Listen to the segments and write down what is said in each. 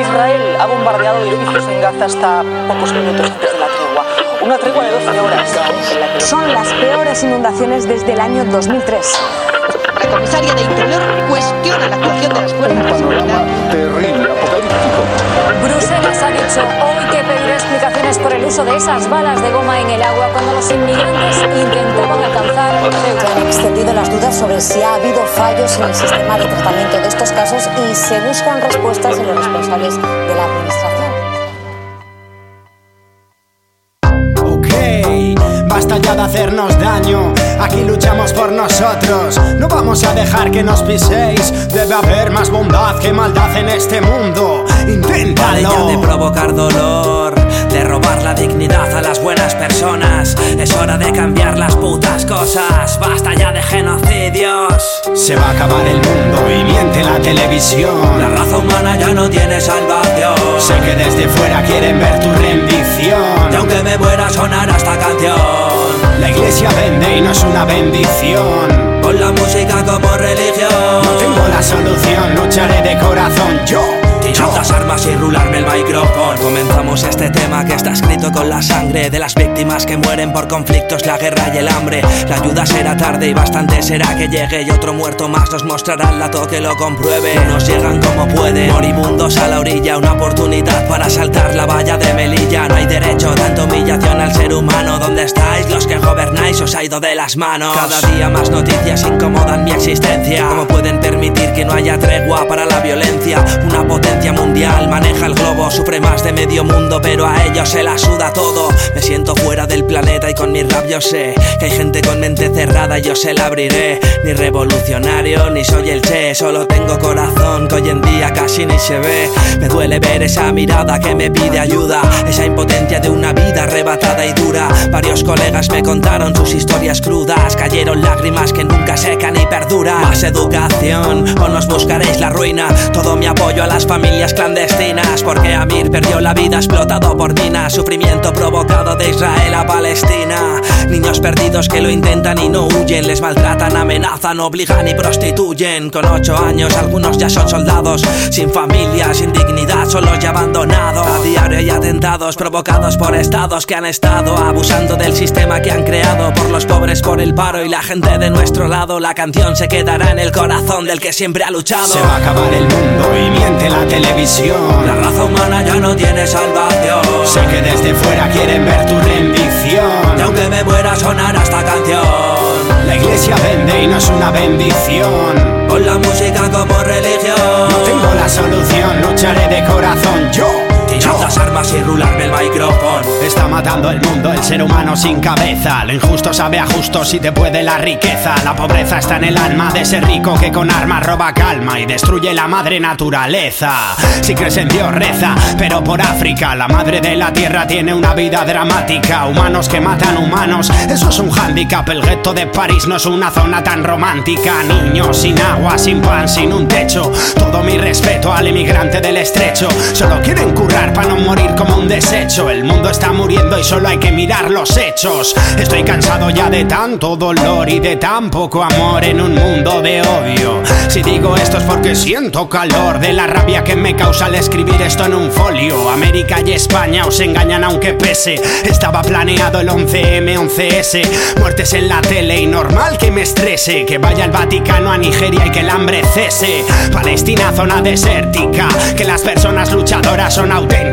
Israel ha bombardeado edificios en Gaza hasta pocos minutos antes de la tregua. Una tregua de 12 horas. Son las peores inundaciones desde el año 2003. La comisaria de Interior cuestiona la actuación de las fuerzas de seguridad. terrible, apocalíptico. Bruselas ha dicho hoy que pedirá por el uso de esas balas de goma en el agua cuando los inmigrantes intentaban alcanzar Se han extendido las dudas sobre si ha habido fallos en el sistema de tratamiento de estos casos y se buscan respuestas en los responsables de la administración. Ok, basta ya de hacernos daño. Aquí luchamos por nosotros. No vamos a dejar que nos piséis. Debe haber más bondad que maldad en este mundo. Basta ya Inténtalo. de provocar dolor, buenas personas. Es hora de cambiar las putas cosas. Basta ya de genocidios. Se va a acabar el mundo y miente la televisión. La raza humana ya no tiene salvación. Sé que desde fuera quieren ver tu rendición. Y aunque me muera sonará esta canción. La iglesia vende y no es una bendición. Con la música como religión. No tengo la solución, lucharé de corazón yo. Las armas y rularme el micrófono. Comenzamos este tema que está escrito con la sangre de las víctimas que mueren por conflictos, la guerra y el hambre. La ayuda será tarde y bastante será que llegue y otro muerto más nos mostrará el dato que lo compruebe. Nos llegan como pueden, moribundos a la orilla, una oportunidad para saltar la valla de Melilla. No hay derecho, tanta humillación al ser humano. ¿Dónde estáis? Los que gobernáis ha ido de las manos. Cada día más noticias incomodan mi existencia. ¿Cómo pueden permitir que no haya tregua para la violencia? Una potencia mundial maneja el globo, sufre más de medio mundo, pero a ellos se la suda todo. Me siento fuera del planeta y con mis rabios sé que hay gente con mente cerrada y yo se la abriré. Ni revolucionario, ni soy el che, solo tengo corazón que hoy en día casi ni se ve. Me duele ver esa mirada que me pide ayuda, esa impotencia de una vida arrebatada y dura. Varios colegas me contaron sus historias crudas, cayeron lágrimas que nunca secan y perduran. Más educación o nos buscaréis la ruina. Todo mi apoyo a las familias clandestinas, porque Amir perdió la vida explotado por minas. Sufrimiento provocado de Israel a Palestina. Niños perdidos que lo intentan y no huyen, les maltratan, amenazan, obligan y prostituyen. Con ocho años algunos ya son soldados, sin familia, sin dignidad, solos y abandonados. A diario hay atentados provocados por estados que han estado abusando del sistema que por el paro y la gente de nuestro lado. La canción se quedará en el corazón del que siempre ha luchado. Se va a acabar el mundo y miente la televisión. La raza humana ya no tiene salvación. Sé que desde fuera quieren ver tu rendición. Y aunque me muera sonará esta canción. La iglesia vende y no es una bendición. Con la música como religión. No tengo la solución, lucharé de corazón yo. Las armas y rularme el micrófono. Está matando el mundo, el ser humano sin cabeza. Lo injusto sabe a justo si te puede la riqueza. La pobreza está en el alma de ese rico que con armas roba calma y destruye la madre naturaleza. Si crees en Dios, reza, pero por África, la madre de la tierra tiene una vida dramática. Humanos que matan humanos, eso es un hándicap. El gueto de París no es una zona tan romántica. Niños sin agua, sin pan, sin un techo. Todo mi respeto al inmigrante del estrecho. Solo quieren currar para no morir como un desecho. El mundo está muriendo y solo hay que mirar los hechos. Estoy cansado ya de tanto dolor y de tan poco amor en un mundo de odio. Si digo esto es porque siento calor de la rabia que me causa al escribir esto en un folio. América y España os engañan aunque pese. Estaba planeado el 11M, 11S. Muertes en la tele y normal que me estrese. Que vaya al Vaticano a Nigeria y que el hambre cese. Palestina, zona desértica. Que las personas luchadoras son auténticas.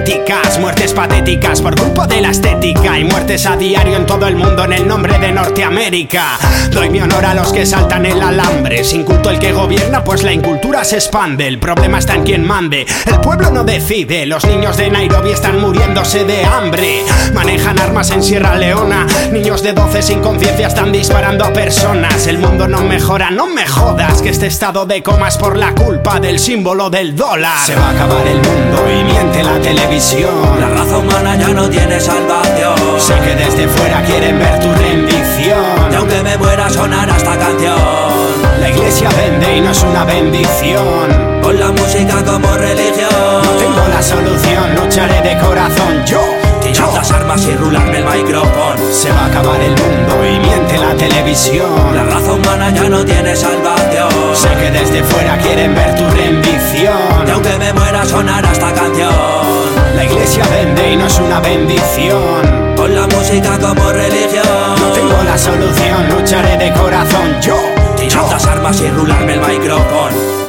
Muertes patéticas por culpa de la estética. Y muertes a diario en todo el mundo en el nombre de Norteamérica. Doy mi honor a los que saltan el alambre. Sin culto el que gobierna, pues la incultura se expande. El problema está en quien mande. El pueblo no decide. Los niños de Nairobi están muriéndose de hambre. Manejan armas en Sierra Leona. Niños de 12 sin conciencia están disparando a personas. El mundo no mejora, no me jodas. Que este estado de coma es por la culpa del símbolo del dólar. Se va a acabar el mundo y miente la televisión. La raza humana ya no tiene salvación. Sé que desde fuera quieren ver tu rendición. Y aunque me muera sonará esta canción. La iglesia vende y no es una bendición. Con la música como religión. No tengo la solución, lucharé de corazón yo. Tirar las armas y rularme el micrófono. Se va a acabar el mundo y miente la televisión. La raza humana ya no tiene salvación. Sé que desde fuera quieren ver tu y no es una bendición. Con la música como religión. No tengo la solución, lucharé de corazón. Yo, Tirar las armas y rularme el micrófono.